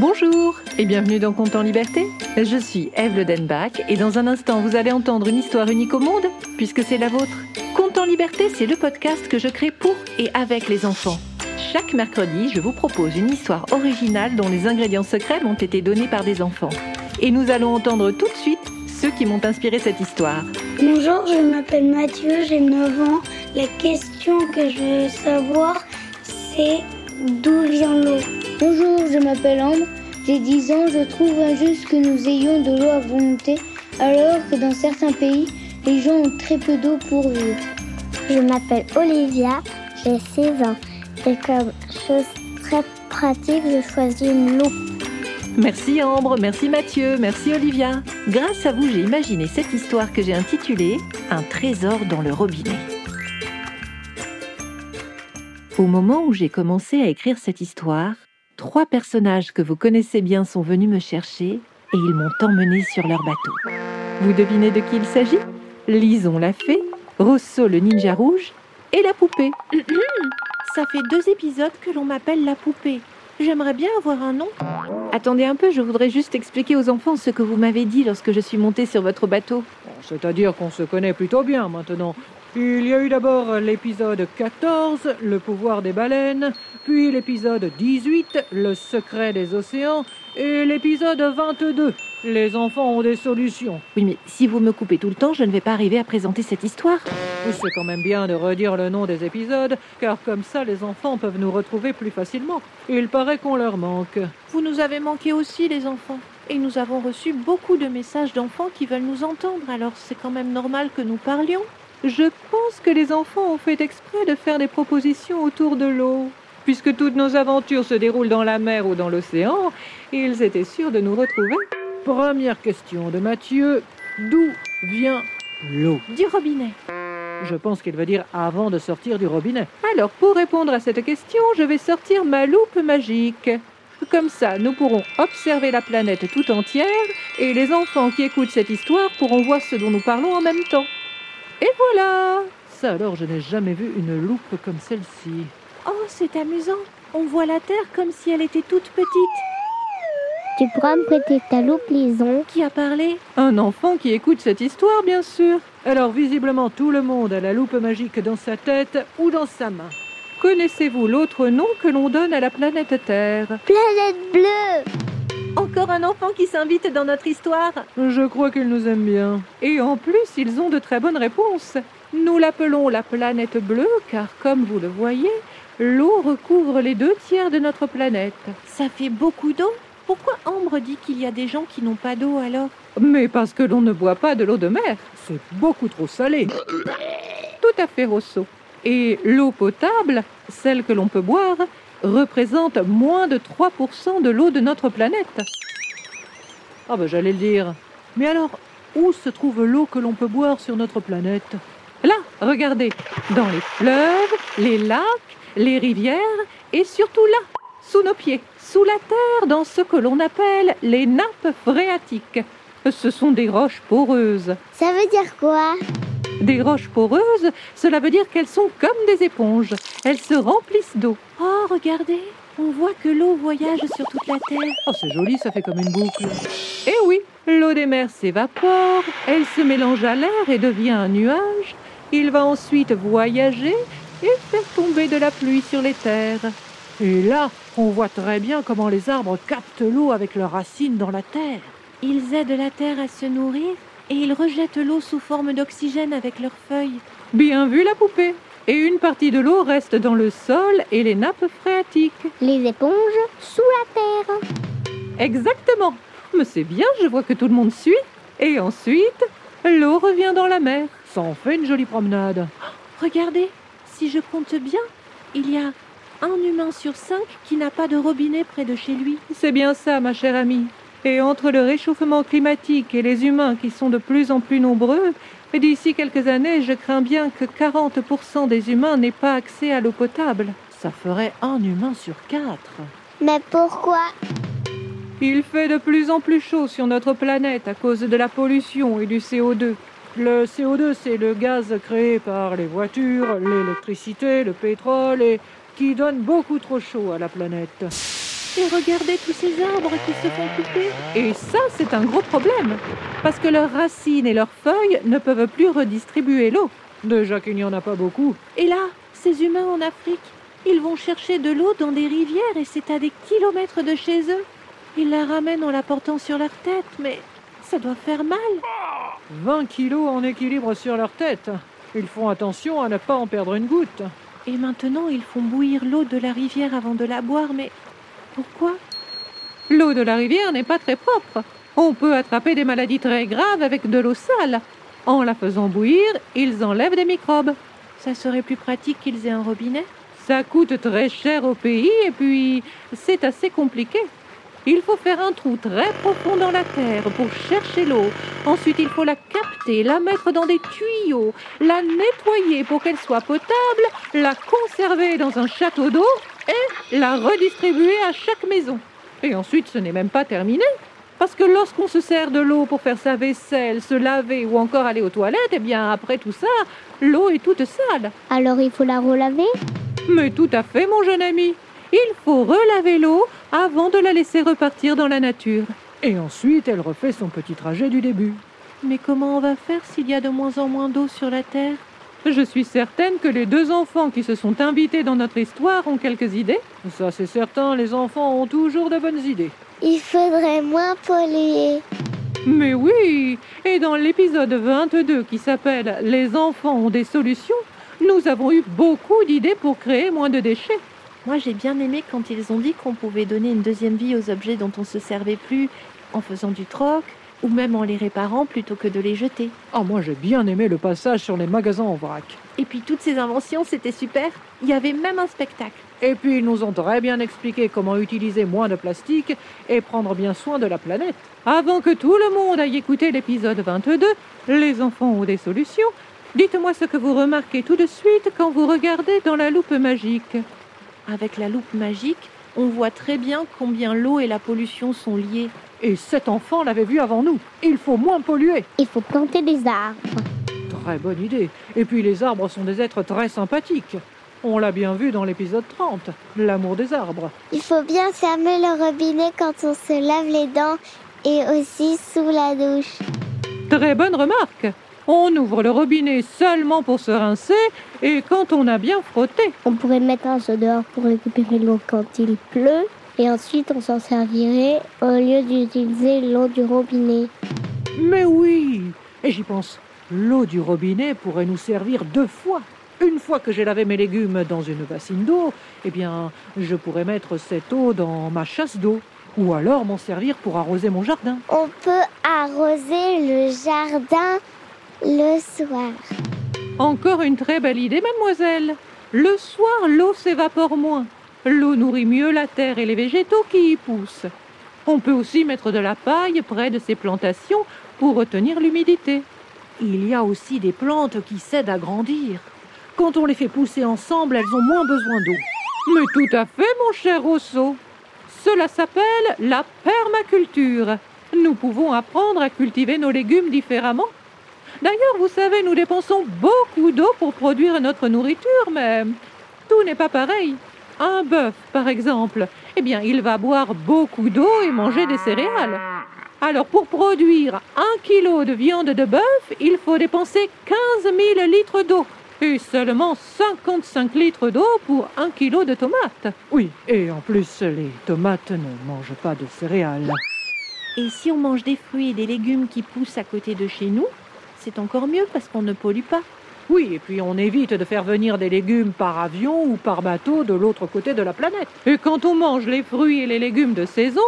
Bonjour et bienvenue dans Compte en Liberté. Je suis Eve Le Denbach et dans un instant vous allez entendre une histoire unique au monde puisque c'est la vôtre. Compte en Liberté, c'est le podcast que je crée pour et avec les enfants. Chaque mercredi, je vous propose une histoire originale dont les ingrédients secrets m'ont été donnés par des enfants. Et nous allons entendre tout de suite ceux qui m'ont inspiré cette histoire. Bonjour, je m'appelle Mathieu, j'ai 9 ans. La question que je veux savoir, c'est d'où vient l'eau? Bonjour, je m'appelle Ambre, j'ai 10 ans. Je trouve injuste que nous ayons de l'eau à volonté, alors que dans certains pays, les gens ont très peu d'eau pour vivre. Je m'appelle Olivia, j'ai 6 ans. Et comme chose très pratique, je choisis loupe. Merci Ambre, merci Mathieu, merci Olivia. Grâce à vous, j'ai imaginé cette histoire que j'ai intitulée Un trésor dans le robinet. Au moment où j'ai commencé à écrire cette histoire, trois personnages que vous connaissez bien sont venus me chercher et ils m'ont emmené sur leur bateau. Vous devinez de qui il s'agit? Lison la fée, Rousseau le ninja rouge et la poupée. Ça fait deux épisodes que l'on m'appelle la poupée. J'aimerais bien avoir un nom. Attendez un peu, je voudrais juste expliquer aux enfants ce que vous m'avez dit lorsque je suis montée sur votre bateau. C'est-à-dire qu'on se connaît plutôt bien maintenant. Il y a eu d'abord l'épisode 14, Le pouvoir des baleines, puis l'épisode 18, Le secret des océans, et l'épisode 22, Les enfants ont des solutions. Oui, mais si vous me coupez tout le temps, je ne vais pas arriver à présenter cette histoire. C'est quand même bien de redire le nom des épisodes, car comme ça les enfants peuvent nous retrouver plus facilement. Il paraît qu'on leur manque. Vous nous avez manqué aussi, les enfants. Et nous avons reçu beaucoup de messages d'enfants qui veulent nous entendre, alors c'est quand même normal que nous parlions. Je pense que les enfants ont fait exprès de faire des propositions autour de l'eau. Puisque toutes nos aventures se déroulent dans la mer ou dans l'océan, ils étaient sûrs de nous retrouver. Première question de Mathieu, d'où vient l'eau? Du robinet. Je pense qu'il veut dire avant de sortir du robinet. Alors, pour répondre à cette question, je vais sortir ma loupe magique. Comme ça, nous pourrons observer la planète tout entière et les enfants qui écoutent cette histoire pourront voir ce dont nous parlons en même temps. Et voilà Ça alors, je n'ai jamais vu une loupe comme celle-ci. Oh, c'est amusant. On voit la Terre comme si elle était toute petite. Tu pourras me prêter ta loupe, Lison Qui a parlé? Un enfant qui écoute cette histoire, bien sûr. Alors, visiblement, tout le monde a la loupe magique dans sa tête ou dans sa main. Connaissez-vous l'autre nom que l'on donne à la planète Terre? Planète bleue Encore un enfant qui s'invite dans notre histoire. Je crois qu'ils nous aiment bien. Et en plus, ils ont de très bonnes réponses. Nous l'appelons la planète bleue car, comme vous le voyez, l'eau recouvre les deux tiers de notre planète. Ça fait beaucoup d'eau Pourquoi Ambre dit qu'il y a des gens qui n'ont pas d'eau alors? Mais parce que l'on ne boit pas de l'eau de mer. C'est beaucoup trop salé. Tout à fait, Rousseau. Et l'eau potable, celle que l'on peut boire, représente moins de 3% de l'eau de notre planète. Ah ben j'allais le dire. Mais alors, où se trouve l'eau que l'on peut boire sur notre planète? Là, regardez, dans les fleuves, les lacs, les rivières et surtout là, sous nos pieds, sous la terre, dans ce que l'on appelle les nappes phréatiques. Ce sont des roches poreuses. Ça veut dire quoi? Des roches poreuses, cela veut dire qu'elles sont comme des éponges. Elles se remplissent d'eau. Oh, regardez On voit que l'eau voyage sur toute la Terre. Oh, c'est joli, ça fait comme une boucle. Eh oui, l'eau des mers s'évapore, elle se mélange à l'air et devient un nuage. Il va ensuite voyager et faire tomber de la pluie sur les terres. Et là, on voit très bien comment les arbres captent l'eau avec leurs racines dans la terre. Ils aident la Terre à se nourrir et ils rejettent l'eau sous forme d'oxygène avec leurs feuilles. Bien vu la poupée. Et une partie de l'eau reste dans le sol et les nappes phréatiques. Les éponges sous la terre. Exactement. Mais c'est bien, je vois que tout le monde suit. Et ensuite, l'eau revient dans la mer. Ça en fait une jolie promenade. Regardez, si je compte bien, il y a un humain sur cinq qui n'a pas de robinet près de chez lui. C'est bien ça, ma chère amie. Et entre le réchauffement climatique et les humains qui sont de plus en plus nombreux, d'ici quelques années, je crains bien que 40% des humains n'aient pas accès à l'eau potable. Ça ferait un humain sur quatre. Mais pourquoi? Il fait de plus en plus chaud sur notre planète à cause de la pollution et du CO2. Le CO2, c'est le gaz créé par les voitures, l'électricité, le pétrole et qui donne beaucoup trop chaud à la planète. Et regardez tous ces arbres qui se font couper. Et ça, c'est un gros problème. Parce que leurs racines et leurs feuilles ne peuvent plus redistribuer l'eau. Déjà qu'il n'y en a pas beaucoup. Et là, ces humains en Afrique, ils vont chercher de l'eau dans des rivières et c'est à des kilomètres de chez eux. Ils la ramènent en la portant sur leur tête, mais ça doit faire mal. 20 kilos en équilibre sur leur tête. Ils font attention à ne pas en perdre une goutte. Et maintenant, ils font bouillir l'eau de la rivière avant de la boire, mais pourquoi? L'eau de la rivière n'est pas très propre. On peut attraper des maladies très graves avec de l'eau sale. En la faisant bouillir, ils enlèvent des microbes. Ça serait plus pratique qu'ils aient un robinet? Ça coûte très cher au pays et puis c'est assez compliqué. Il faut faire un trou très profond dans la terre pour chercher l'eau. Ensuite, il faut la capter, la mettre dans des tuyaux, la nettoyer pour qu'elle soit potable, la conserver dans un château d'eau et la redistribuer à chaque maison. Et ensuite, ce n'est même pas terminé. Parce que lorsqu'on se sert de l'eau pour faire sa vaisselle, se laver ou encore aller aux toilettes, eh bien après tout ça, l'eau est toute sale. Alors il faut la relaver? Mais tout à fait, mon jeune ami. Il faut relaver l'eau avant de la laisser repartir dans la nature. Et ensuite, elle refait son petit trajet du début. Mais comment on va faire s'il y a de moins en moins d'eau sur la terre? Je suis certaine que les deux enfants qui se sont invités dans notre histoire ont quelques idées. Ça, c'est certain, les enfants ont toujours de bonnes idées. Il faudrait moins polluer. Mais oui Et dans l'épisode 22 qui s'appelle Les enfants ont des solutions, nous avons eu beaucoup d'idées pour créer moins de déchets. Moi, j'ai bien aimé quand ils ont dit qu'on pouvait donner une deuxième vie aux objets dont on se servait plus en faisant du troc ou même en les réparant plutôt que de les jeter. Ah, moi j'ai bien aimé le passage sur les magasins en vrac. Et puis toutes ces inventions, c'était super. Il y avait même un spectacle. Et puis ils nous ont très bien expliqué comment utiliser moins de plastique et prendre bien soin de la planète. Avant que tout le monde aille écouter l'épisode 22, les enfants ont des solutions. Dites-moi ce que vous remarquez tout de suite quand vous regardez dans la loupe magique. Avec la loupe magique, on voit très bien combien l'eau et la pollution sont liées. Et cet enfant l'avait vu avant nous. Il faut moins polluer. Il faut planter des arbres. Très bonne idée. Et puis les arbres sont des êtres très sympathiques. On l'a bien vu dans l'épisode 30, l'amour des arbres. Il faut bien fermer le robinet quand on se lave les dents et aussi sous la douche. Très bonne remarque. On ouvre le robinet seulement pour se rincer et quand on a bien frotté. On pourrait mettre un seau dehors pour récupérer l'eau quand il pleut et ensuite on s'en servirait au lieu d'utiliser l'eau du robinet. Mais oui Et j'y pense, l'eau du robinet pourrait nous servir deux fois. Une fois que j'ai lavé mes légumes dans une bassine d'eau, eh bien, je pourrais mettre cette eau dans ma chasse d'eau. Ou alors m'en servir pour arroser mon jardin. On peut arroser le jardin le soir. Encore une très belle idée, mademoiselle. Le soir, l'eau s'évapore moins. L'eau nourrit mieux la terre et les végétaux qui y poussent. On peut aussi mettre de la paille près de ces plantations pour retenir l'humidité. Il y a aussi des plantes qui s'aident à grandir. Quand on les fait pousser ensemble, elles ont moins besoin d'eau. Mais tout à fait, mon cher Rousseau. Cela s'appelle la permaculture. Nous pouvons apprendre à cultiver nos légumes différemment. D'ailleurs, vous savez, nous dépensons beaucoup d'eau pour produire notre nourriture, mais tout n'est pas pareil. Un bœuf, par exemple, eh bien, il va boire beaucoup d'eau et manger des céréales. Alors, pour produire un kilo de viande de bœuf, il faut dépenser 15 000 litres d'eau. Et seulement 55 litres d'eau pour un kilo de tomates. Oui, et en plus, les tomates ne mangent pas de céréales. Et si on mange des fruits et des légumes qui poussent à côté de chez nous, c'est encore mieux parce qu'on ne pollue pas. Oui, et puis on évite de faire venir des légumes par avion ou par bateau de l'autre côté de la planète. Et quand on mange les fruits et les légumes de saison,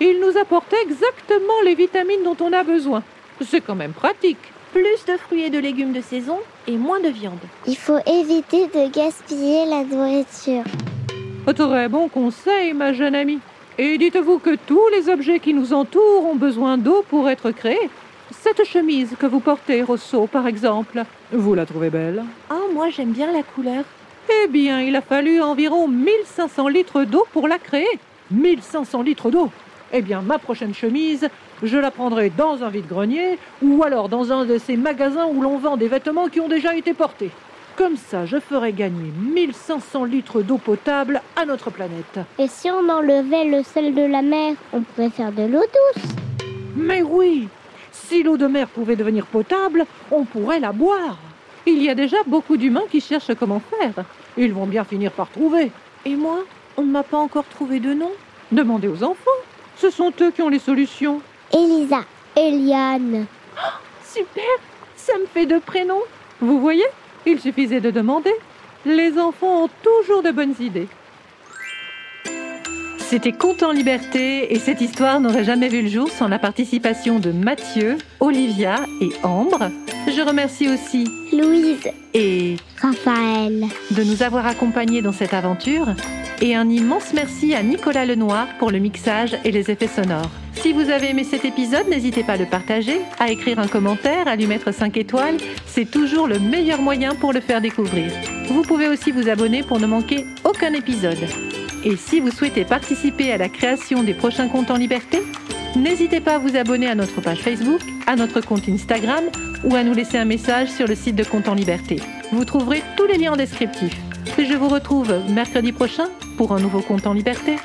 ils nous apportent exactement les vitamines dont on a besoin. C'est quand même pratique. Plus de fruits et de légumes de saison et moins de viande. Il faut éviter de gaspiller la nourriture. Très bon conseil, ma jeune amie. Et dites-vous que tous les objets qui nous entourent ont besoin d'eau pour être créés. Cette chemise que vous portez, Rousseau, par exemple, vous la trouvez belle Oh, moi j'aime bien la couleur. Eh bien, il a fallu environ 1500 litres d'eau pour la créer. 1500 litres d'eau Eh bien, ma prochaine chemise, je la prendrai dans un vide-grenier ou alors dans un de ces magasins où l'on vend des vêtements qui ont déjà été portés. Comme ça, je ferai gagner 1500 litres d'eau potable à notre planète. Et si on enlevait le sel de la mer, on pourrait faire de l'eau douce. Mais oui, si l'eau de mer pouvait devenir potable, on pourrait la boire. Il y a déjà beaucoup d'humains qui cherchent comment faire. Ils vont bien finir par trouver. Et moi, on ne m'a pas encore trouvé de nom. Demandez aux enfants. Ce sont eux qui ont les solutions. Elisa, Eliane. Super, ça me fait deux prénoms. Vous voyez, il suffisait de demander. Les enfants ont toujours de bonnes idées. C'était Conte en liberté et cette histoire n'aurait jamais vu le jour sans la participation de Mathieu, Olivia et Ambre. Je remercie aussi Louise, et Raphaël. de nous avoir accompagnés dans cette aventure. Et un immense merci à Nicolas Lenoir pour le mixage et les effets sonores. Si vous avez aimé cet épisode, n'hésitez pas à le partager, à écrire un commentaire, à lui mettre 5 étoiles. C'est toujours le meilleur moyen pour le faire découvrir. Vous pouvez aussi vous abonner pour ne manquer aucun épisode. Et si vous souhaitez participer à la création des prochains comptes en liberté, n'hésitez pas à vous abonner à notre page Facebook, à notre compte Instagram ou à nous laisser un message sur le site de Compte en liberté. Vous trouverez tous les liens en descriptif. Et je vous retrouve mercredi prochain pour un nouveau compte en liberté.